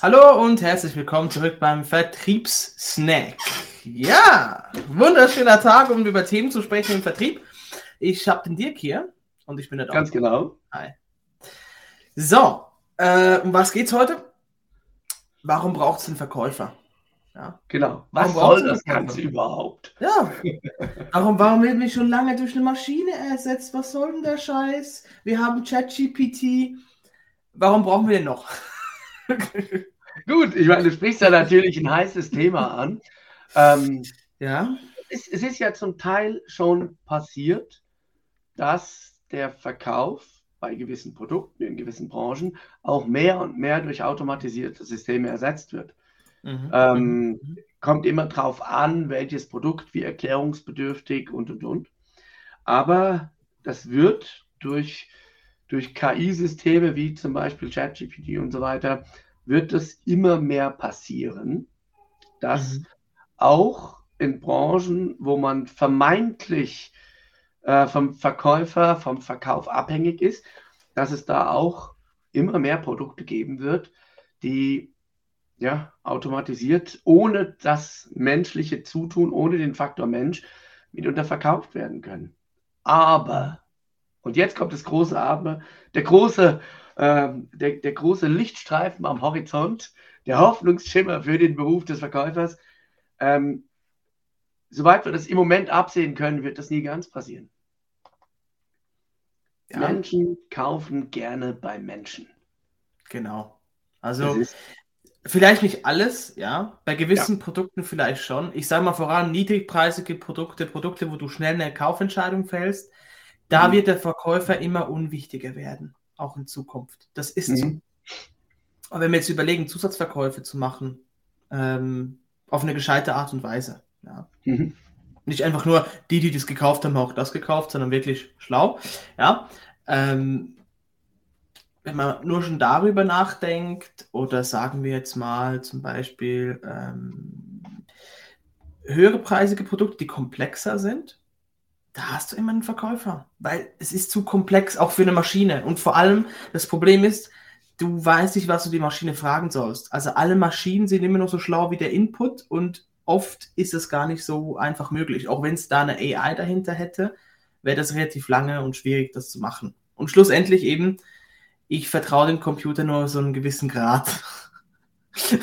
Hallo und herzlich willkommen zurück beim Vertriebssnack. Ja, wunderschöner Tag, um über Themen zu sprechen im Vertrieb. Ich habe den Dirk hier und ich bin der. Ganz genau. Hi. So, äh, um was geht's heute? Warum braucht es einen Verkäufer? Ja. Genau. Warum was soll das Ganze überhaupt? Ja. Warum, warum wird mich schon lange durch eine Maschine ersetzt? Was soll denn der Scheiß? Wir haben ChatGPT. Warum brauchen wir den noch? Gut, ich meine, du sprichst ja natürlich ein heißes Thema an. Ähm, ja. Es, es, ist ja zum Teil schon passiert, dass der Verkauf bei gewissen Produkten in gewissen Branchen auch mehr und mehr durch automatisierte Systeme ersetzt wird. Mhm. Ähm, mhm. Kommt immer darauf an, welches Produkt, wie erklärungsbedürftig und und und. Aber das wird durch, durch KI-Systeme wie zum Beispiel ChatGPT und so weiter, wird es immer mehr passieren, dass mhm auch in Branchen, wo man vermeintlich äh, vom Verkäufer, vom Verkauf abhängig ist, dass es da auch immer mehr Produkte geben wird, die ja, automatisiert, ohne das menschliche Zutun, ohne den Faktor Mensch, mitunter verkauft werden können. Aber, und jetzt kommt das große Aber, der große, äh, der, der große Lichtstreifen am Horizont, der Hoffnungsschimmer für den Beruf des Verkäufers, ähm, soweit wir das im Moment absehen können, wird das nie ganz passieren. Ja. Menschen kaufen gerne bei Menschen. Genau. Also vielleicht nicht alles, ja. Bei gewissen ja. Produkten vielleicht schon. Ich sage mal voran, niedrigpreisige Produkte, Produkte, wo du schnell eine Kaufentscheidung fällst, da mhm. wird der Verkäufer immer unwichtiger werden, auch in Zukunft. Das ist mhm. so. Aber wenn wir jetzt überlegen, Zusatzverkäufe zu machen, ähm, auf eine gescheite Art und Weise. Ja. Mhm. Nicht einfach nur die, die das gekauft haben, auch das gekauft, sondern wirklich schlau. Ja. Ähm, wenn man nur schon darüber nachdenkt, oder sagen wir jetzt mal zum Beispiel ähm, höhere preisige Produkte, die komplexer sind, da hast du immer einen Verkäufer, weil es ist zu komplex, auch für eine Maschine. Und vor allem, das Problem ist, du weißt nicht, was du die Maschine fragen sollst. Also alle Maschinen sind immer noch so schlau wie der Input und oft ist es gar nicht so einfach möglich. Auch wenn es da eine AI dahinter hätte, wäre das relativ lange und schwierig, das zu machen. Und schlussendlich eben, ich vertraue dem Computer nur so einen gewissen Grad.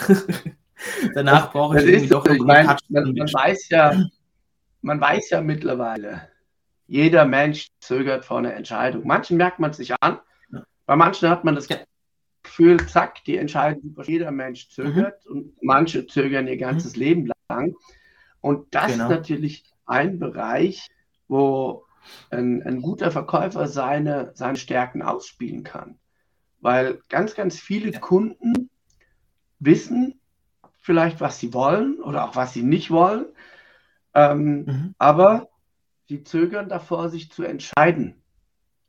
Danach brauche ich irgendwie doch mein, man, man weiß ja, man weiß ja mittlerweile, jeder Mensch zögert vor einer Entscheidung. Manchen merkt man sich an, bei manchen hat man das. Gefühl, zack, die entscheiden, jeder Mensch zögert mhm. und manche zögern ihr ganzes mhm. Leben lang. Und das genau. ist natürlich ein Bereich, wo ein, ein, guter Verkäufer seine, seine Stärken ausspielen kann. Weil ganz, ganz viele ja. Kunden wissen vielleicht, was sie wollen oder auch was sie nicht wollen, ähm, mhm. aber sie zögern davor, sich zu entscheiden.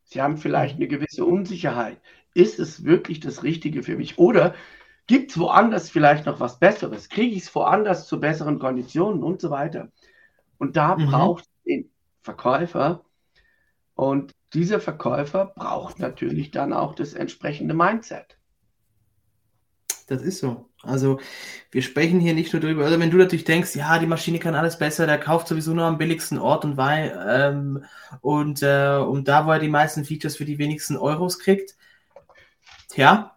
Sie haben vielleicht mhm. eine gewisse Unsicherheit ist es wirklich das Richtige für mich? Oder gibt es woanders vielleicht noch was Besseres? Kriege ich es woanders zu besseren Konditionen und so weiter? Und da mhm. braucht es den Verkäufer. Und dieser Verkäufer braucht natürlich dann auch das entsprechende Mindset. Das ist so. Also wir sprechen hier nicht nur darüber, also wenn du natürlich denkst, ja, die Maschine kann alles besser, der kauft sowieso nur am billigsten Ort und Wein ähm, und, äh, und da, wo er die meisten Features für die wenigsten Euros kriegt, ja,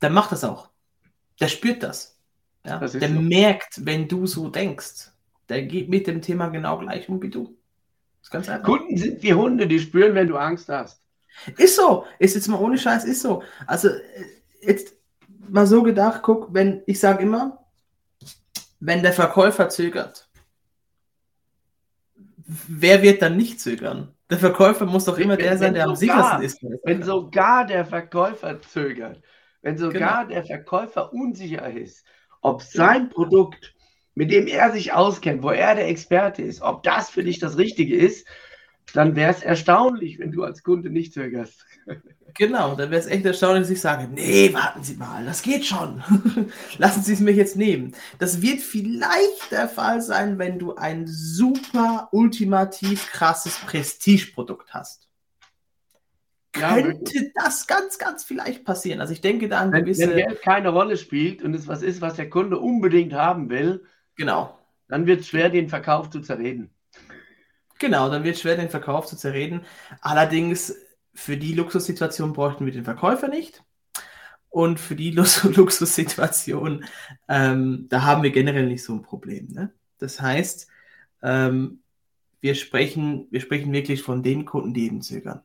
dann macht das auch. Der spürt das. Ja? das der so. merkt, wenn du so denkst. Der geht mit dem Thema genau gleich um wie du. ist ganz einfach. Kunden sind wie Hunde, die spüren, wenn du Angst hast. Ist so. Ist jetzt mal ohne Scheiß, ist so. Also, äh, jetzt mal so gedacht, guck, wenn, ich sage immer, wenn der Verkäufer zögert, wer wird dann nicht zögern? Der Verkäufer muss doch immer der sein, der am sichersten ist. Wenn sogar der Verkäufer zögert, wenn sogar genau. der Verkäufer unsicher ist, ob sein Produkt mit dem er sich auskennt, wo er der Experte ist, ob das für dich das Richtige ist, dann wäre es erstaunlich, wenn du als Kunde nicht zögerst. Genau, dann wäre es echt erstaunlich, dass ich sage, nee, warten Sie mal, das geht schon. Lassen Sie es mir jetzt nehmen. Das wird vielleicht der Fall sein, wenn du ein super, ultimativ krasses Prestigeprodukt hast. Ja, könnte wirklich. das ganz, ganz vielleicht passieren. Also ich denke da an gewisse... Wenn Geld keine Rolle spielt und es was ist, was der Kunde unbedingt haben will, genau. dann wird es schwer, den Verkauf zu zerreden. Genau, dann wird es schwer, den Verkauf zu zerreden. Allerdings, für die Luxussituation bräuchten wir den Verkäufer nicht. Und für die Luxussituation, ähm, da haben wir generell nicht so ein Problem. Ne? Das heißt, ähm, wir, sprechen, wir sprechen wirklich von den Kunden, die eben zögern.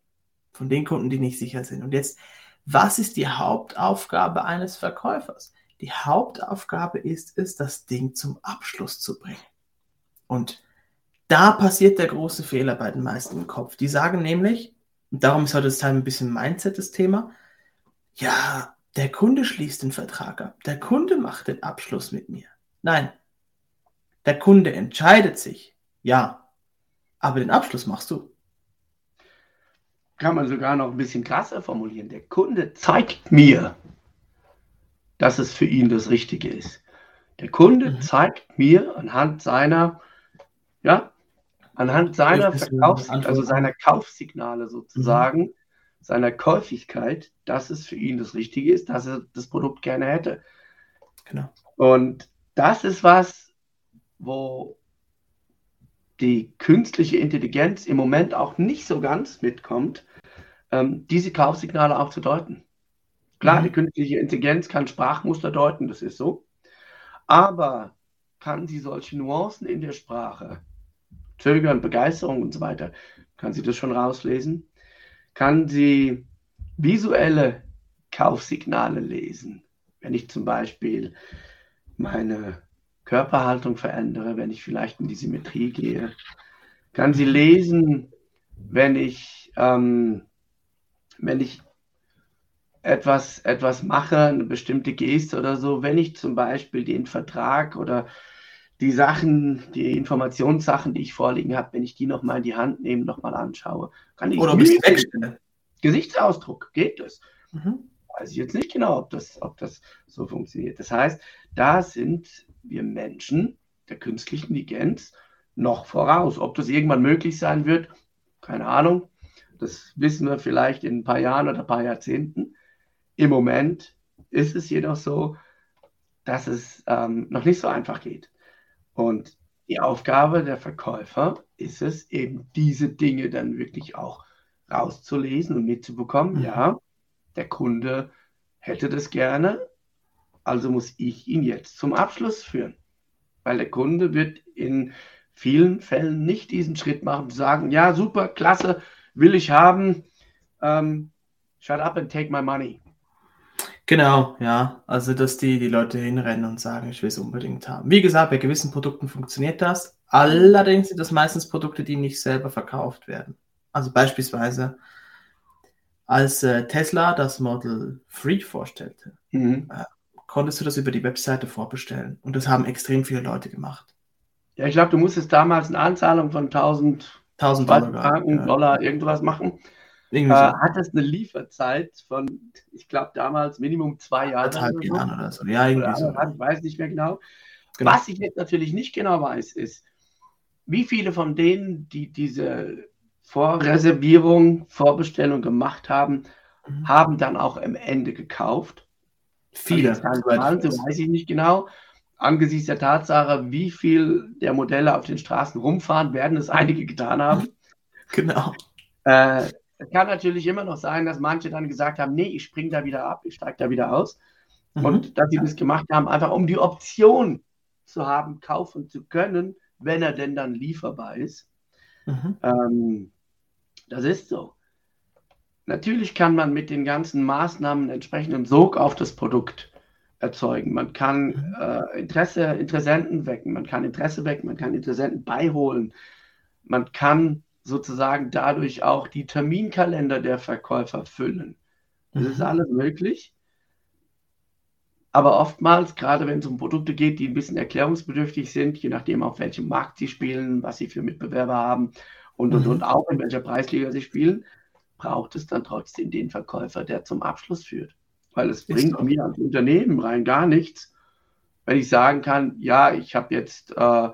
Von den Kunden, die nicht sicher sind. Und jetzt, was ist die Hauptaufgabe eines Verkäufers? Die Hauptaufgabe ist es, das Ding zum Abschluss zu bringen. Und da passiert der große Fehler bei den meisten im Kopf. Die sagen nämlich, und darum ist heute das Teil ein bisschen Mindset das Thema, ja, der Kunde schließt den Vertrag ab, der Kunde macht den Abschluss mit mir. Nein, der Kunde entscheidet sich, ja, aber den Abschluss machst du. Kann man sogar noch ein bisschen krasser formulieren. Der Kunde zeigt mir, dass es für ihn das Richtige ist. Der Kunde mhm. zeigt mir anhand seiner ja, anhand seiner Verkaufs also seiner Kaufsignale sozusagen, mhm. seiner Käufigkeit, dass es für ihn das Richtige ist, dass er das Produkt gerne hätte. Genau. Und das ist was, wo die künstliche Intelligenz im Moment auch nicht so ganz mitkommt, ähm, diese Kaufsignale auch zu deuten. Klar, mhm. die künstliche Intelligenz kann Sprachmuster deuten, das ist so. Aber kann sie solche Nuancen in der Sprache Zögern, Begeisterung und so weiter. Kann sie das schon rauslesen? Kann sie visuelle Kaufsignale lesen? Wenn ich zum Beispiel meine Körperhaltung verändere, wenn ich vielleicht in die Symmetrie gehe, kann sie lesen, wenn ich, ähm, wenn ich etwas, etwas mache, eine bestimmte Geste oder so, wenn ich zum Beispiel den Vertrag oder die Sachen, die Informationssachen, die ich vorliegen habe, wenn ich die nochmal in die Hand nehme, nochmal anschaue, kann ich. Oder ob ich wegstelle. Gesichtsausdruck, geht das? Mhm. Weiß ich jetzt nicht genau, ob das, ob das so funktioniert. Das heißt, da sind wir Menschen der künstlichen Intelligenz noch voraus. Ob das irgendwann möglich sein wird, keine Ahnung. Das wissen wir vielleicht in ein paar Jahren oder ein paar Jahrzehnten. Im Moment ist es jedoch so, dass es ähm, noch nicht so einfach geht. Und die Aufgabe der Verkäufer ist es, eben diese Dinge dann wirklich auch rauszulesen und mitzubekommen. Mhm. Ja, der Kunde hätte das gerne, also muss ich ihn jetzt zum Abschluss führen. Weil der Kunde wird in vielen Fällen nicht diesen Schritt machen und sagen, ja, super, klasse, will ich haben, ähm, shut up and take my money. Genau, ja. Also, dass die, die Leute hinrennen und sagen, ich will es unbedingt haben. Wie gesagt, bei gewissen Produkten funktioniert das. Allerdings sind das meistens Produkte, die nicht selber verkauft werden. Also beispielsweise, als äh, Tesla das Model 3 vorstellte, mhm. äh, konntest du das über die Webseite vorbestellen. Und das haben extrem viele Leute gemacht. Ja, ich glaube, du musstest damals eine Anzahlung von 1000, 1000 Dollar, Franken, ja. Dollar, irgendwas machen. Äh, hat es eine Lieferzeit von, ich glaube, damals Minimum zwei Jahre. Oder, Jahren oder so. Ja, irgendwie so. Ich weiß nicht mehr genau. genau. Was ich jetzt natürlich nicht genau weiß, ist, wie viele von denen, die diese Vorreservierung, Vorbestellung gemacht haben, mhm. haben dann auch am Ende gekauft. Viele. Also Mal, so weiß ich nicht genau. Angesichts der Tatsache, wie viel der Modelle auf den Straßen rumfahren, werden es einige getan haben. Genau. Äh, es kann natürlich immer noch sein, dass manche dann gesagt haben, nee, ich springe da wieder ab, ich steige da wieder aus. Mhm. Und dass sie das gemacht haben, einfach um die Option zu haben, kaufen zu können, wenn er denn dann lieferbar ist. Mhm. Ähm, das ist so. Natürlich kann man mit den ganzen Maßnahmen entsprechenden Sog auf das Produkt erzeugen. Man kann mhm. äh, Interesse, Interessenten wecken, man kann Interesse wecken, man kann Interessenten beiholen, man kann sozusagen dadurch auch die Terminkalender der Verkäufer füllen. Das mhm. ist alles möglich. aber oftmals, gerade wenn es um Produkte geht, die ein bisschen erklärungsbedürftig sind, je nachdem, auf welchem Markt sie spielen, was sie für Mitbewerber haben und, und, mhm. und auch in welcher Preisliga sie spielen, braucht es dann trotzdem den Verkäufer, der zum Abschluss führt. Weil es bringt so. mir als Unternehmen rein gar nichts, wenn ich sagen kann, ja, ich habe jetzt, äh,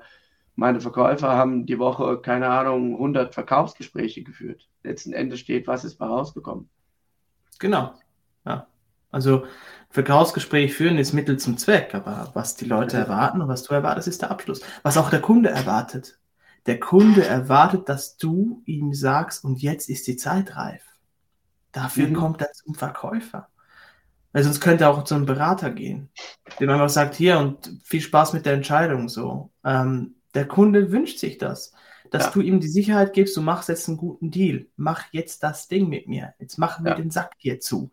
meine Verkäufer haben die Woche, keine Ahnung, 100 Verkaufsgespräche geführt. Letzten Endes steht, was ist bei rausgekommen. Genau. Ja. Also Verkaufsgespräch führen ist Mittel zum Zweck, aber was die Leute erwarten und was du erwartest, ist der Abschluss. Was auch der Kunde erwartet. Der Kunde erwartet, dass du ihm sagst, und jetzt ist die Zeit reif. Dafür mhm. kommt er zum Verkäufer. Weil sonst könnte er auch zu einem Berater gehen, dem einfach sagt, hier und viel Spaß mit der Entscheidung so. Ähm, der Kunde wünscht sich das, dass ja. du ihm die Sicherheit gibst, du machst jetzt einen guten Deal, mach jetzt das Ding mit mir, jetzt machen wir ja. den Sack hier zu.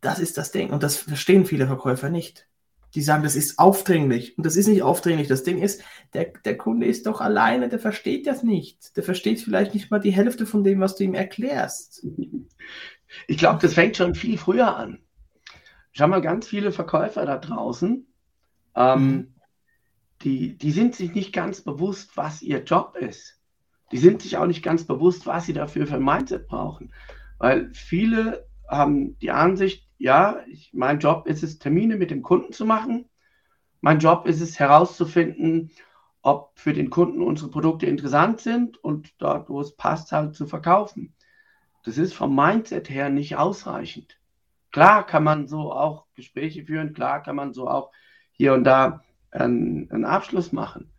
Das ist das Ding und das verstehen viele Verkäufer nicht. Die sagen, das ist aufdringlich und das ist nicht aufdringlich. Das Ding ist, der, der Kunde ist doch alleine, der versteht das nicht. Der versteht vielleicht nicht mal die Hälfte von dem, was du ihm erklärst. Ich glaube, das fängt schon viel früher an. Schau mal, ganz viele Verkäufer da draußen, ähm, mhm. Die, die sind sich nicht ganz bewusst, was ihr Job ist. Die sind sich auch nicht ganz bewusst, was sie dafür für ein Mindset brauchen. Weil viele haben die Ansicht, ja, ich, mein Job ist es, Termine mit dem Kunden zu machen. Mein Job ist es, herauszufinden, ob für den Kunden unsere Produkte interessant sind und dort, wo es passt, halt zu verkaufen. Das ist vom Mindset her nicht ausreichend. Klar kann man so auch Gespräche führen, klar kann man so auch hier und da einen, einen Abschluss machen.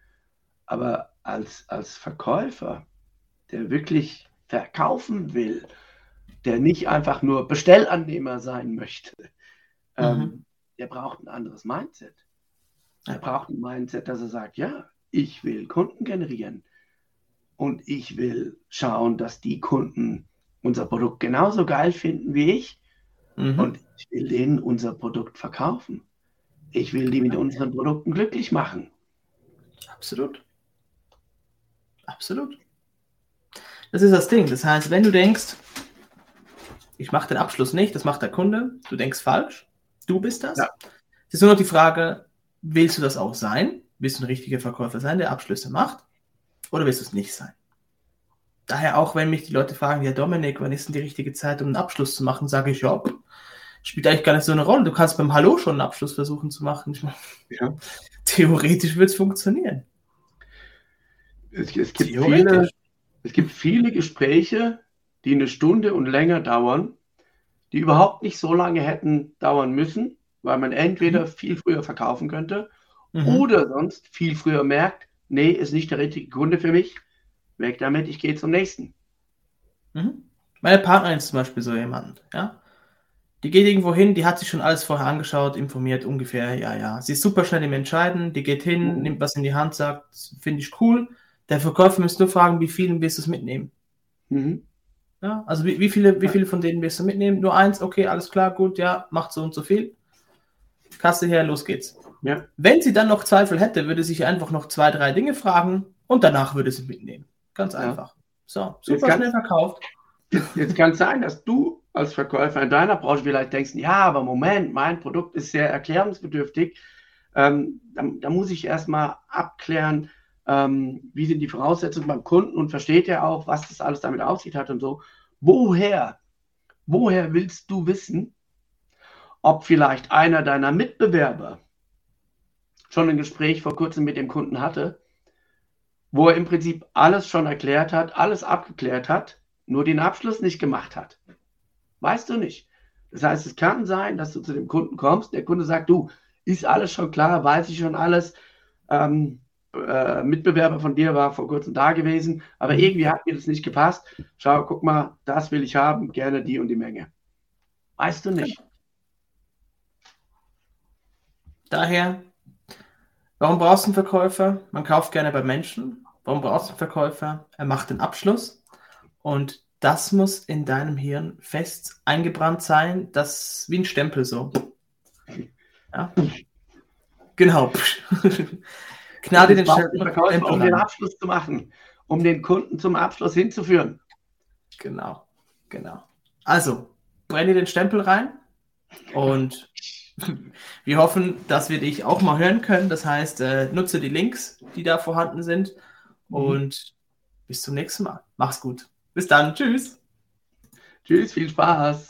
Aber als, als Verkäufer, der wirklich verkaufen will, der nicht einfach nur Bestellannehmer sein möchte, mhm. ähm, der braucht ein anderes Mindset. Er braucht ein Mindset, dass er sagt, ja, ich will Kunden generieren und ich will schauen, dass die Kunden unser Produkt genauso geil finden wie ich mhm. und ich will denen unser Produkt verkaufen. Ich will die mit unseren Produkten glücklich machen. Absolut. Absolut. Das ist das Ding. Das heißt, wenn du denkst, ich mache den Abschluss nicht, das macht der Kunde, du denkst falsch, du bist das. Ja. Es ist nur noch die Frage, willst du das auch sein? Willst du ein richtiger Verkäufer sein, der Abschlüsse macht? Oder willst du es nicht sein? Daher auch, wenn mich die Leute fragen, ja Dominik, wann ist denn die richtige Zeit, um einen Abschluss zu machen, sage ich, ja, spielt eigentlich gar nicht so eine Rolle. Du kannst beim Hallo schon einen Abschluss versuchen zu machen. Ja. Theoretisch wird es funktionieren. Es, es, gibt viele, es gibt viele Gespräche, die eine Stunde und länger dauern, die überhaupt nicht so lange hätten dauern müssen, weil man entweder mhm. viel früher verkaufen könnte mhm. oder sonst viel früher merkt, nee, ist nicht der richtige Kunde für mich, weg damit, ich gehe zum nächsten. Mhm. Meine Partnerin ist zum Beispiel so jemand, ja. Die geht irgendwo hin, die hat sich schon alles vorher angeschaut, informiert ungefähr, ja, ja. Sie ist super schnell im Entscheiden, die geht hin, mhm. nimmt was in die Hand, sagt, finde ich cool. Der Verkäufer müsste nur fragen, wie viel willst du es mitnehmen? Mhm. Ja, also wie, wie, viele, wie viele von denen wirst du mitnehmen? Nur eins, okay, alles klar, gut, ja, macht so und so viel. Kasse her, los geht's. Ja. Wenn sie dann noch Zweifel hätte, würde sie sich einfach noch zwei, drei Dinge fragen und danach würde sie mitnehmen. Ganz einfach. Ja. So, super schnell verkauft. Jetzt, jetzt kann es sein, dass du als Verkäufer in deiner Branche vielleicht denkst, ja, aber Moment, mein Produkt ist sehr erklärungsbedürftig. Ähm, da, da, muss ich erstmal abklären, ähm, wie sind die Voraussetzungen beim Kunden und versteht er auch, was das alles damit auf sich hat und so. Woher, woher willst du wissen, ob vielleicht einer deiner Mitbewerber schon ein Gespräch vor kurzem mit dem Kunden hatte, wo er im Prinzip alles schon erklärt hat, alles abgeklärt hat, nur den Abschluss nicht gemacht hat. Weißt du nicht. Das heißt, es kann sein, dass du zu dem Kunden kommst, der Kunde sagt, du, ist alles schon klar, weiß ich schon alles, ähm, äh, Mitbewerber von dir war vor kurzem da gewesen, aber mhm. irgendwie hat mir das nicht gepasst. Schau, guck mal, das will ich haben, gerne die und die Menge. Weißt du nicht. Daher, warum brauchst du einen Verkäufer? Man kauft gerne bei Menschen. Warum brauchst du einen Verkäufer? Er macht den Abschluss und das muss in deinem Hirn fest eingebrannt sein, das wie ein Stempel so. Ja. Genau. Gnade den Verkäufer, um den Abschluss zu machen, um den Kunden zum Abschluss hinzuführen. Genau, genau. Also, brenne den Stempel rein und wir hoffen, dass wir dich auch mal hören können. Das heißt, äh, nutze die Links, die da vorhanden sind. Mhm. Und bis zum nächsten Mal. Mach's gut. Bis dann. Tschüss. Tschüss, viel Spaß.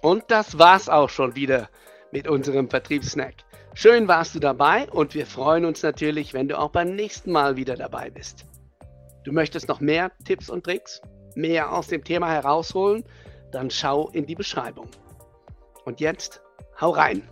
Und das war's auch schon wieder mit unserem Vertriebssnack. Schön warst du dabei und wir freuen uns natürlich, wenn du auch beim nächsten Mal wieder dabei bist. Du möchtest noch mehr Tipps und Tricks, mehr aus dem Thema herausholen? Dann schau in die Beschreibung. Und jetzt, hau rein!